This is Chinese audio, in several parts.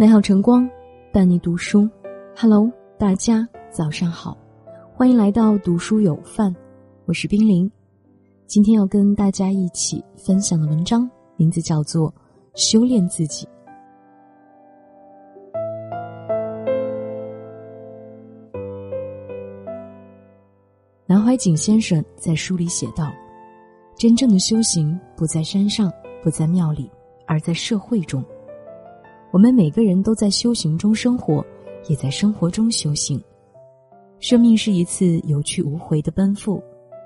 美好晨光，伴你读书。Hello，大家早上好，欢迎来到读书有范，我是冰凌。今天要跟大家一起分享的文章名字叫做《修炼自己》。南怀瑾先生在书里写道：“真正的修行不在山上，不在庙里，而在社会中。我们每个人都在修行中生活，也在生活中修行。生命是一次有去无回的奔赴，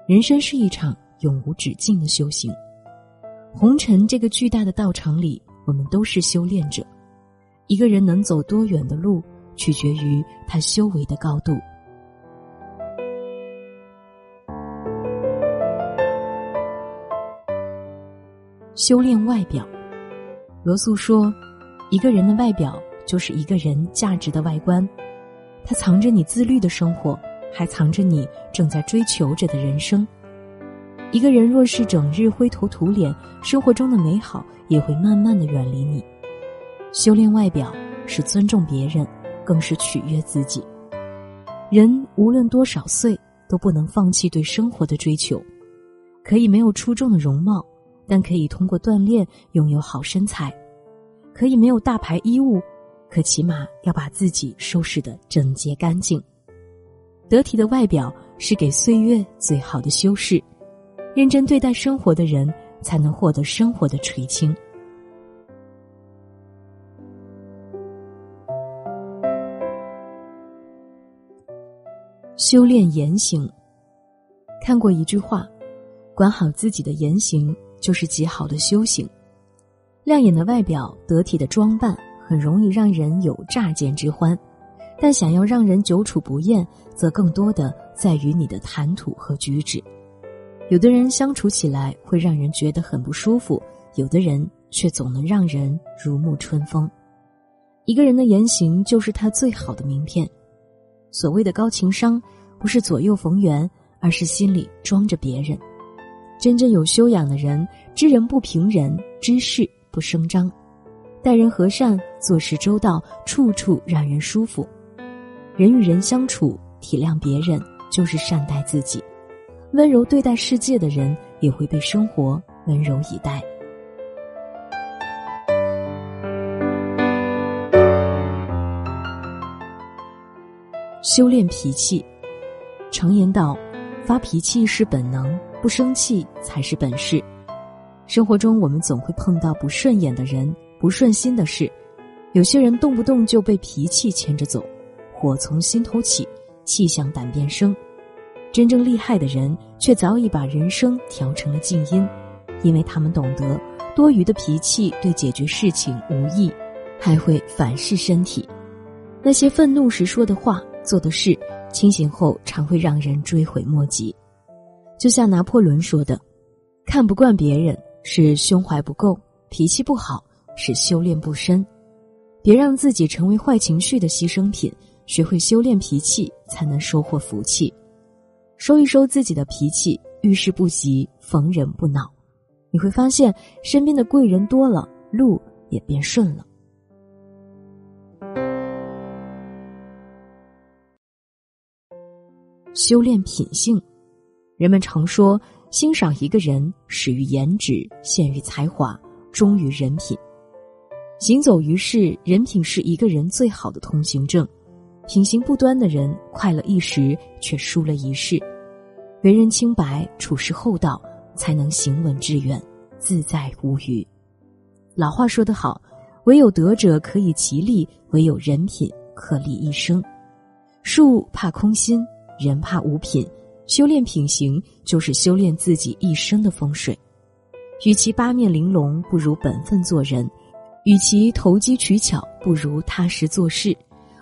人生是一场永无止境的修行。红尘这个巨大的道场里，我们都是修炼者。一个人能走多远的路，取决于他修为的高度。”修炼外表，罗素说：“一个人的外表就是一个人价值的外观，它藏着你自律的生活，还藏着你正在追求着的人生。一个人若是整日灰头土脸，生活中的美好也会慢慢的远离你。修炼外表是尊重别人，更是取悦自己。人无论多少岁，都不能放弃对生活的追求，可以没有出众的容貌。”但可以通过锻炼拥有好身材，可以没有大牌衣物，可起码要把自己收拾得整洁干净。得体的外表是给岁月最好的修饰，认真对待生活的人才能获得生活的垂青。修炼言行，看过一句话，管好自己的言行。就是极好的修行，亮眼的外表、得体的装扮，很容易让人有乍见之欢；但想要让人久处不厌，则更多的在于你的谈吐和举止。有的人相处起来会让人觉得很不舒服，有的人却总能让人如沐春风。一个人的言行就是他最好的名片。所谓的高情商，不是左右逢源，而是心里装着别人。真正有修养的人，知人不评人，知事不声张，待人和善，做事周到，处处让人舒服。人与人相处，体谅别人就是善待自己。温柔对待世界的人，也会被生活温柔以待。修炼脾气，常言道：“发脾气是本能。”不生气才是本事。生活中，我们总会碰到不顺眼的人、不顺心的事。有些人动不动就被脾气牵着走，火从心头起，气向胆边生。真正厉害的人，却早已把人生调成了静音，因为他们懂得多余的脾气对解决事情无益，还会反噬身体。那些愤怒时说的话、做的事，清醒后常会让人追悔莫及。就像拿破仑说的：“看不惯别人是胸怀不够，脾气不好是修炼不深。别让自己成为坏情绪的牺牲品，学会修炼脾气，才能收获福气。收一收自己的脾气，遇事不急，逢人不恼，你会发现身边的贵人多了，路也变顺了。修炼品性。”人们常说，欣赏一个人始于颜值，陷于才华，忠于人品。行走于世，人品是一个人最好的通行证。品行不端的人，快乐一时，却输了一世。为人清白，处事厚道，才能行稳致远，自在无虞。老话说得好：“唯有德者可以其利，唯有人品可立一生。”树怕空心，人怕无品。修炼品行，就是修炼自己一生的风水。与其八面玲珑，不如本分做人；与其投机取巧，不如踏实做事。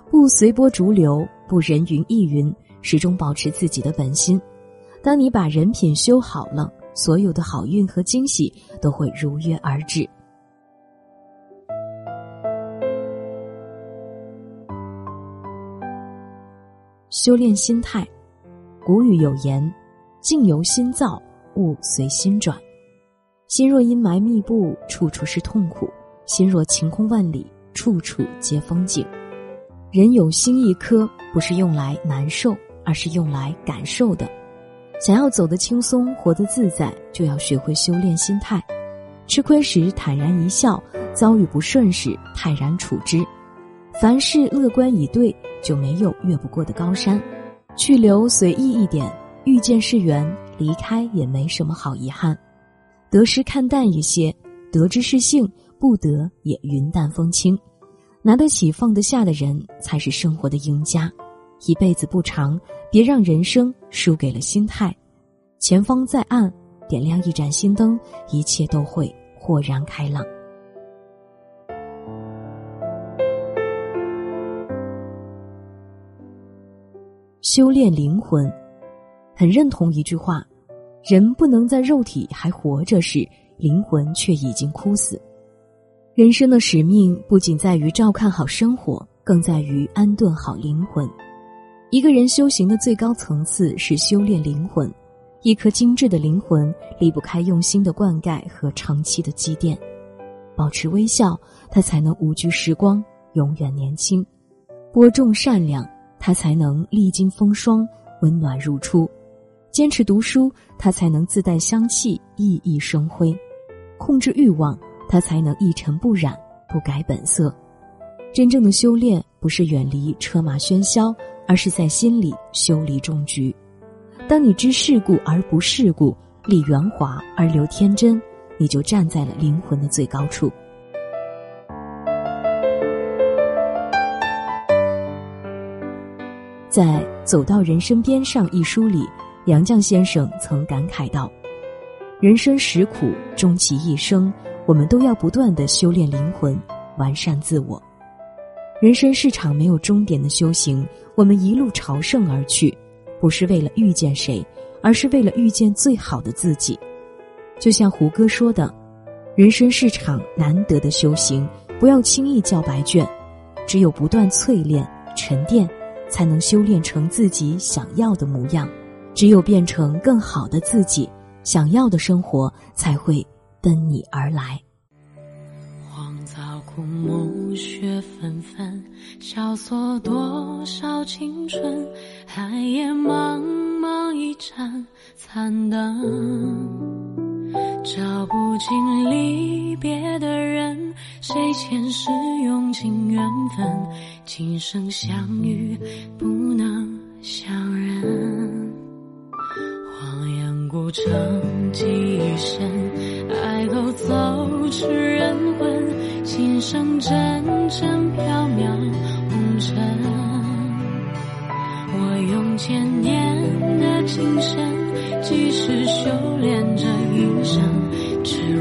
不随波逐流，不人云亦云，始终保持自己的本心。当你把人品修好了，所有的好运和惊喜都会如约而至。修炼心态。古语有言：“境由心造，物随心转。”心若阴霾密布，处处是痛苦；心若晴空万里，处处皆风景。人有心一颗，不是用来难受，而是用来感受的。想要走得轻松，活得自在，就要学会修炼心态。吃亏时坦然一笑，遭遇不顺时泰然处之。凡事乐观以对，就没有越不过的高山。去留随意一点，遇见是缘，离开也没什么好遗憾。得失看淡一些，得之是幸，不得也云淡风轻。拿得起放得下的人，才是生活的赢家。一辈子不长，别让人生输给了心态。前方在暗，点亮一盏心灯，一切都会豁然开朗。修炼灵魂，很认同一句话：人不能在肉体还活着时，灵魂却已经枯死。人生的使命不仅在于照看好生活，更在于安顿好灵魂。一个人修行的最高层次是修炼灵魂。一颗精致的灵魂离不开用心的灌溉和长期的积淀。保持微笑，他才能无惧时光，永远年轻；播种善良，他才能历经风霜，温暖如初；坚持读书，他才能自带香气，熠熠生辉；控制欲望。他才能一尘不染，不改本色。真正的修炼不是远离车马喧嚣，而是在心里修理终局。当你知世故而不世故，立圆滑而留天真，你就站在了灵魂的最高处。在《走到人生边上》一书里，杨绛先生曾感慨道：“人生实苦，终其一生。”我们都要不断的修炼灵魂，完善自我。人生是场没有终点的修行，我们一路朝圣而去，不是为了遇见谁，而是为了遇见最好的自己。就像胡歌说的：“人生是场难得的修行，不要轻易交白卷，只有不断淬炼、沉淀，才能修炼成自己想要的模样。只有变成更好的自己，想要的生活才会。”奔你而来。荒草枯木，雪纷纷，萧索多少青春？寒夜茫茫一盏残灯，照不尽离别的人，谁前世用尽缘分？今生相遇，不能相认。荒烟孤城，几深。爱勾走痴人魂，心生阵阵缥缈红尘。我用千年的情深，生，只